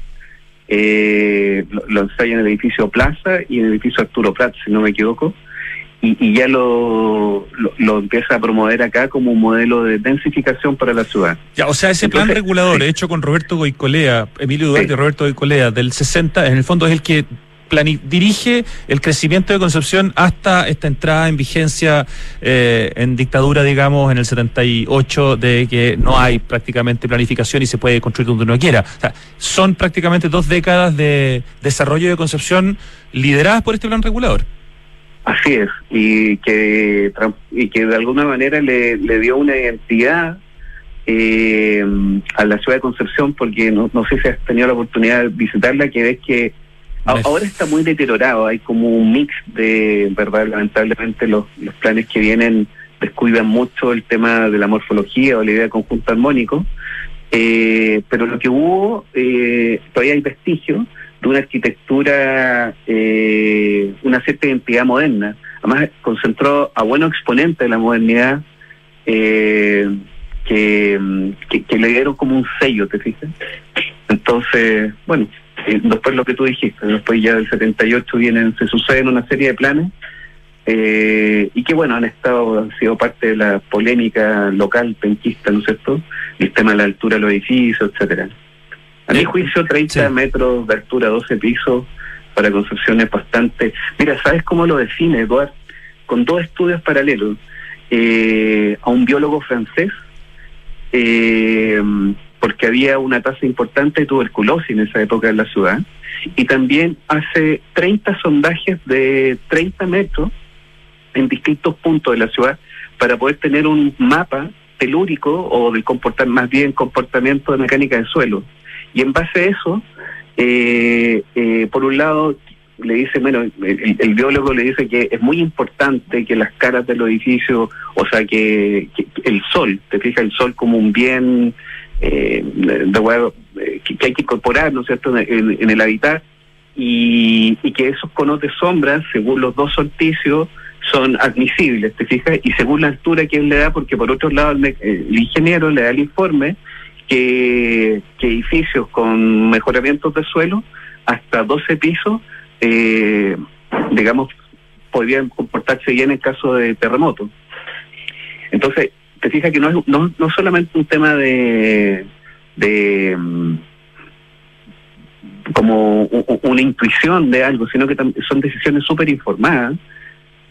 Eh, lo, ensaya en el edificio Plaza y en el edificio Arturo Prat, si no me equivoco. Y, ya lo, lo, empieza a promover acá como un modelo de densificación para la ciudad. Ya, o sea, ese plan regulador hecho con Roberto Goicolea, Emilio Duarte y Roberto Goicolea, del 60, en el fondo es el que dirige el crecimiento de Concepción hasta esta entrada en vigencia eh, en dictadura, digamos, en el 78, de que no hay prácticamente planificación y se puede construir donde uno quiera. O sea, son prácticamente dos décadas de desarrollo de Concepción lideradas por este plan regulador. Así es, y que, y que de alguna manera le, le dio una identidad eh, a la ciudad de Concepción, porque no, no sé si has tenido la oportunidad de visitarla, que ves que ahora está muy deteriorado, hay como un mix de, verdad, lamentablemente los, los planes que vienen descuidan mucho el tema de la morfología o la idea de conjunto armónico, eh, pero lo que hubo, eh, todavía hay vestigios, de una arquitectura, eh, una cierta identidad moderna. Además, concentró a buenos exponentes de la modernidad eh, que, que, le dieron como un sello, ¿te fijas? Entonces, bueno, eh, después lo que tú dijiste, después ya del 78 vienen, se suceden una serie de planes eh, y que bueno, han estado, han sido parte de la polémica local penquista, ¿no es cierto? El tema de la altura de los edificios, etcétera. A mi juicio, 30 metros de altura, 12 pisos, para Concepción es bastante... Mira, ¿sabes cómo lo define, Eduard? Con dos estudios paralelos. Eh, a un biólogo francés, eh, porque había una tasa importante de tuberculosis en esa época en la ciudad, y también hace 30 sondajes de 30 metros en distintos puntos de la ciudad para poder tener un mapa telúrico o del comportar más bien comportamiento de mecánica del suelo. Y en base a eso, eh, eh, por un lado, le dice, bueno, el, biólogo le dice que es muy importante que las caras del edificio, o sea, que, el sol, te fijas, el sol como un bien eh, de, eh, que, hay que incorporar, ¿no es cierto?, en, el hábitat, y, y, que esos conos de sombra, según los dos solsticios, son admisibles, ¿te fijas? Y según la altura que él le da, porque por otro lado el, ingeniero le da el informe que, edificios con mejoramientos de suelo, hasta 12 pisos, eh, digamos, podrían comportarse bien en caso de terremoto. Entonces, te fijas que no es no, no solamente un tema de, de mm, como una intuición de algo, sino que son decisiones súper informadas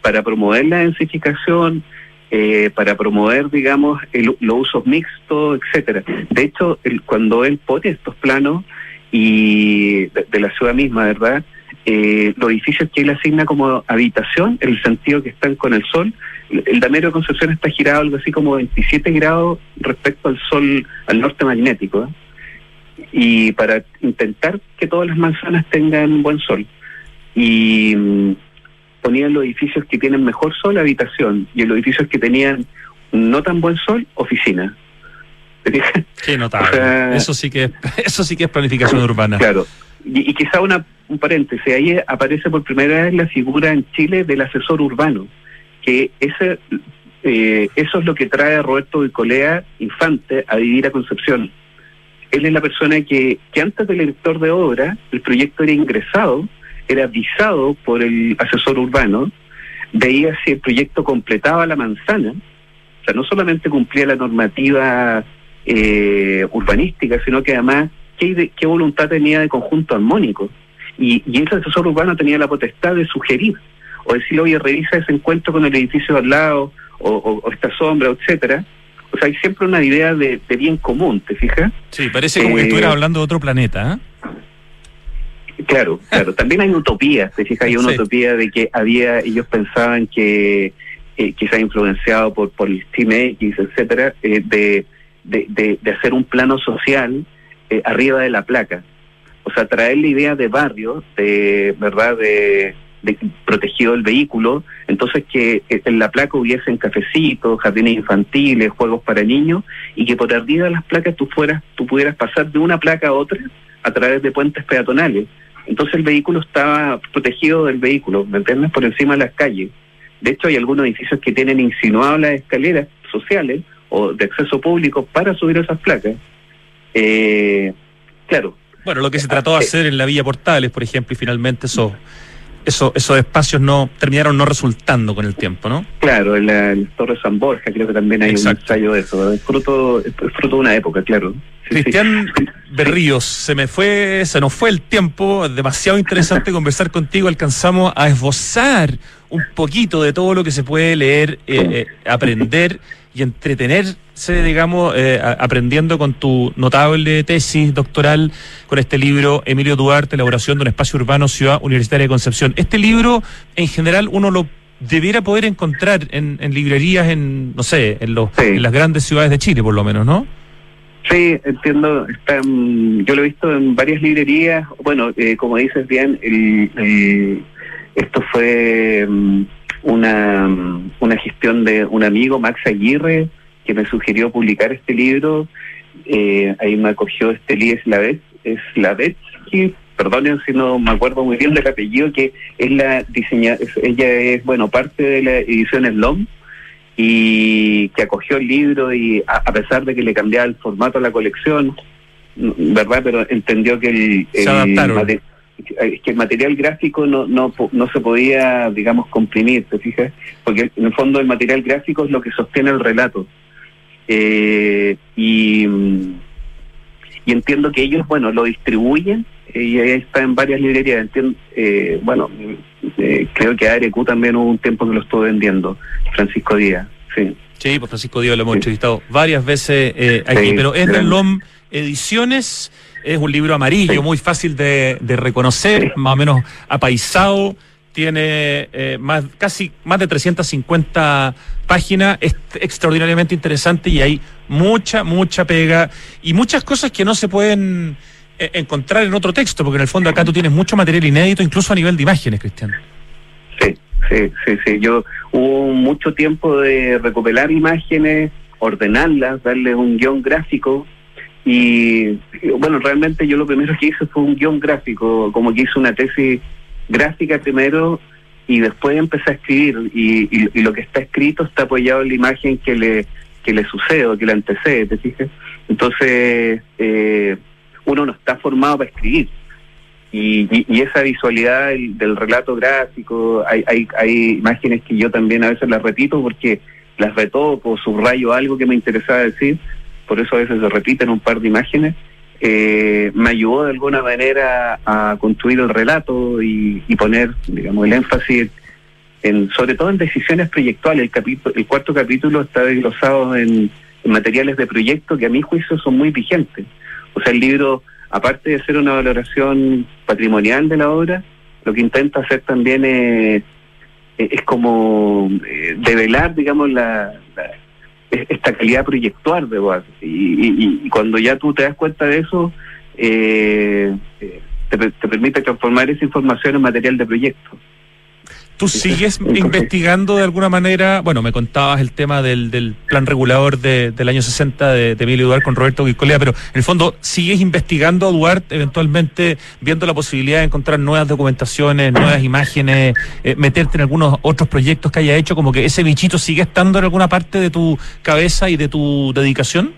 para promover la densificación, eh, para promover, digamos, el, los usos mixtos, etcétera. De hecho, el, cuando él pone estos planos y de, la ciudad misma, ¿verdad? Eh, los edificios que él asigna como habitación, el sentido que están con el sol, el damero de Concepción está girado algo así como 27 grados respecto al sol, al norte magnético, ¿eh? y para intentar que todas las manzanas tengan buen sol. Y mm, ponían los edificios que tienen mejor sol habitación y en los edificios que tenían no tan buen sol oficina. Qué notable. eso sí que eso sí que es planificación urbana. Claro. Y, quizá una, un paréntesis, ahí aparece por primera vez la figura en Chile del asesor urbano, que ese, eh, eso es lo que trae a Roberto Bicolea Infante a vivir a Concepción. Él es la persona que, antes del director de obra, el proyecto era ingresado era visado por el asesor urbano, veía si el proyecto completaba la manzana, o sea, no solamente cumplía la normativa eh, urbanística, sino que además qué, qué voluntad tenía de conjunto armónico. Y, y ese asesor urbano tenía la potestad de sugerir, o decir, oye, revisa ese encuentro con el edificio al lado, o, esta sombra, etcétera. O sea, hay siempre una idea de, bien común, ¿te fijas? Sí, parece como que eh, estuvieras hablando de otro planeta, ¿eh? Claro, claro. También hay utopía, se fija, hay una utopía de que había, ellos pensaban que eh, quizá influenciado por, por el Team X, etcétera, eh, de, de, de, hacer un plano social eh, arriba de la placa. O sea, traer la idea de barrio, de verdad, de, de protegido el vehículo, entonces que eh, en la placa hubiesen cafecitos, jardines infantiles, juegos para niños, y que por arriba de las placas tú fueras, tú pudieras pasar de una placa a otra a través de puentes peatonales. Entonces el vehículo estaba protegido del vehículo, ¿me entiendes? Por encima de las calles. De hecho, hay algunos edificios que tienen insinuadas las escaleras sociales o de acceso público para subir esas placas. Eh, claro. Bueno, lo que se trató de eh, hacer en la Villa Portales, por ejemplo, y finalmente eso, eso, esos espacios no terminaron no resultando con el tiempo, ¿no? Claro, en la, Torre San Borja creo que también hay un ensayo de eso. Es fruto, es fruto de una época, claro. Cristian Berríos, se me fue, se nos fue el tiempo, demasiado interesante conversar contigo, alcanzamos a esbozar un poquito de todo lo que se puede leer, eh, eh, aprender y entretenerse, digamos, eh, aprendiendo con tu notable tesis doctoral, con este libro, Emilio Duarte, Elaboración de un Espacio Urbano, Ciudad Universitaria de Concepción. Este libro, en general, uno lo debiera poder encontrar en, librerías, en, no sé, en, los, en las grandes ciudades de Chile, por lo menos, ¿no? Sí, entiendo. Está, yo lo he visto en varias librerías. Bueno, eh, como dices bien, esto fue mm, una, una gestión de un amigo, Max Aguirre, que me sugirió publicar este libro. Eh, ahí me acogió este Lavets, es que perdonen si no me acuerdo muy bien del apellido, que es la diseña, ella es, bueno, parte de la edición Slom y que acogió el libro y a, pesar de que le cambiaba el formato a la colección, ¿verdad? Pero entendió que el... Se adaptaron. Es que el material gráfico no, no, no se podía, digamos, comprimir, ¿te fijas? Porque en el fondo el material gráfico es lo que sostiene el relato. Eh, y, y entiendo que ellos, bueno, lo distribuyen eh, y ahí está en varias librerías. Entiendo, eh, bueno, eh, creo que ARQ también hubo un tiempo que lo estuvo vendiendo, Francisco Díaz, sí. Sí, pues Francisco Díaz lo hemos entrevistado varias veces eh, aquí, pero es de LOM Ediciones, es un libro amarillo, muy fácil de, de reconocer, más o menos apaisado tiene eh, más, casi más de 350 páginas, es extraordinariamente interesante y hay mucha, mucha pega y muchas cosas que no se pueden eh, encontrar en otro texto, porque en el fondo acá tú tienes mucho material inédito, incluso a nivel de imágenes, Cristian. Sí, sí, sí, sí. Yo hubo mucho tiempo de recopilar imágenes, ordenarlas, darle un guion gráfico. Y bueno, realmente yo lo primero que hice fue un guion gráfico, como que hice una tesis gráfica primero y después empecé a escribir y, lo que está escrito está apoyado en la imagen que le que le sucede o que le antecede, ¿te fijas? Entonces, eh, uno no está formado para escribir. Y, esa visualidad del, del, relato gráfico, hay, hay, hay imágenes que yo también a veces las repito porque las retoco, subrayo algo que me interesaba decir, por eso a veces se repiten un par de imágenes eh, me ayudó de alguna manera a construir el relato y, poner, digamos, el énfasis en, sobre todo en decisiones proyectuales. El, capítulo, el cuarto capítulo está desglosado en, materiales de proyecto que a mi juicio son muy vigentes. O sea, el libro, aparte de ser una valoración patrimonial de la obra, lo que intenta hacer también es, es como eh, develar, digamos, la esta calidad proyectual de Boaz. Y, cuando ya tú te das cuenta de eso, eh, te, te, permite transformar esa información en material de proyecto. ¿Tú sigues investigando de alguna manera? Bueno, me contabas el tema del, del plan regulador de, del año 60 de, de Emilio Duarte con Roberto Guicolea, pero en el fondo, ¿sigues investigando a Duarte, eventualmente viendo la posibilidad de encontrar nuevas documentaciones, nuevas imágenes, eh, meterte en algunos otros proyectos que haya hecho? Como que ese bichito sigue estando en alguna parte de tu cabeza y de tu dedicación?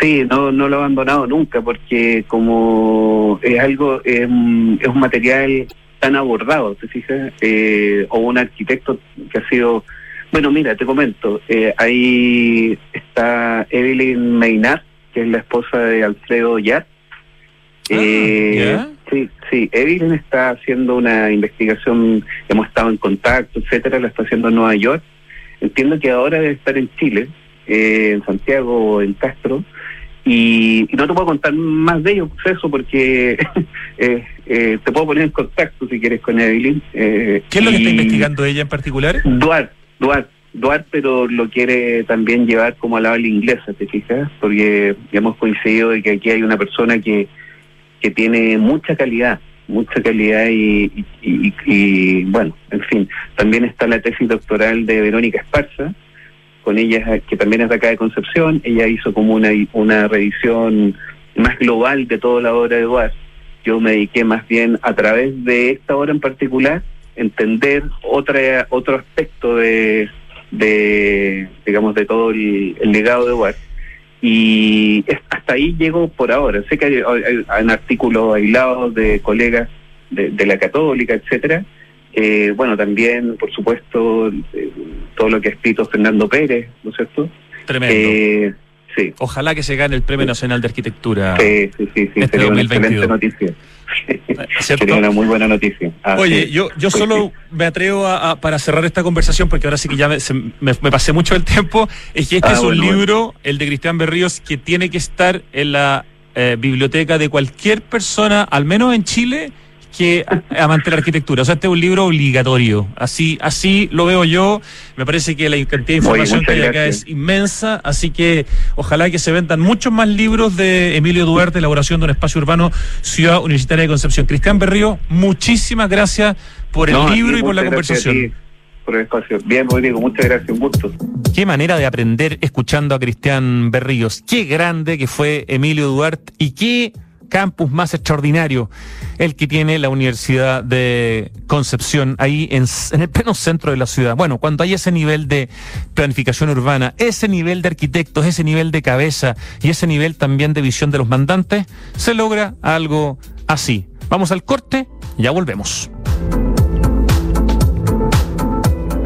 Sí, no, no lo he abandonado nunca, porque como es algo, es, es un material tan abordado, ¿te fijas? Eh, o un arquitecto que ha sido... Bueno, mira, te comento, eh, ahí está Evelyn Maynard, que es la esposa de Alfredo Yat. Ah, eh, ¿yeah? Sí, sí, Evelyn está haciendo una investigación, hemos estado en contacto, etcétera, la está haciendo en Nueva York. Entiendo que ahora debe estar en Chile, eh, en Santiago o en Castro, y, y, no te puedo contar más de ello, pues eso, porque eh, te puedo poner en contacto si quieres con Evelyn. Eh, ¿Qué es lo que está investigando ella en particular? Duarte, Duarte, Duarte, pero lo quiere también llevar como al lado inglesa, ¿te fijas? Porque hemos coincidido de que aquí hay una persona que, que tiene mucha calidad, mucha calidad y, y, y, y bueno, en fin, también está la tesis doctoral de Verónica Esparza, con ella, que también es de acá de Concepción, ella hizo como una, una revisión más global de toda la obra de Duarte. Yo me dediqué más bien a través de esta obra en particular, entender otra, otro aspecto de, de, digamos, de todo el, el legado de Duarte. Y hasta ahí llego por ahora. Sé que hay, hay, hay artículos aislados de colegas de, de la católica, etcétera, eh, bueno, también, por supuesto, eh, todo lo que ha escrito Fernando Pérez, ¿no es cierto? Tremendo. Eh, sí. Ojalá que se gane el Premio Nacional de Arquitectura. Sí, sí, sí, sí. Este sería 2022. una excelente noticia. sería una muy buena noticia. Ah, Oye, sí. yo, yo solo me atrevo a, a, para cerrar esta conversación, porque ahora sí que ya me, se, me, me pasé mucho el tiempo, es que este ah, es un bueno, libro, bueno. el de Cristian Berríos, que tiene que estar en la eh, biblioteca de cualquier persona, al menos en Chile, que amante de la arquitectura. O sea, este es un libro obligatorio. Así, así lo veo yo. Me parece que la cantidad de información Oye, que hay acá gracias. es inmensa. Así que ojalá que se vendan muchos más libros de Emilio Duarte, elaboración de un espacio urbano, Ciudad Universitaria de Concepción. Cristian Berrío, muchísimas gracias por el no, libro y por la conversación. Por el espacio. Bien, Rodrigo, muchas gracias, un gusto. Qué manera de aprender escuchando a Cristian Berríos. Qué grande que fue Emilio Duarte y qué campus más extraordinario, el que tiene la Universidad de Concepción, ahí en, el pleno centro de la ciudad. Bueno, cuando hay ese nivel de planificación urbana, ese nivel de arquitectos, ese nivel de cabeza y ese nivel también de visión de los mandantes, se logra algo así. Vamos al corte, ya volvemos.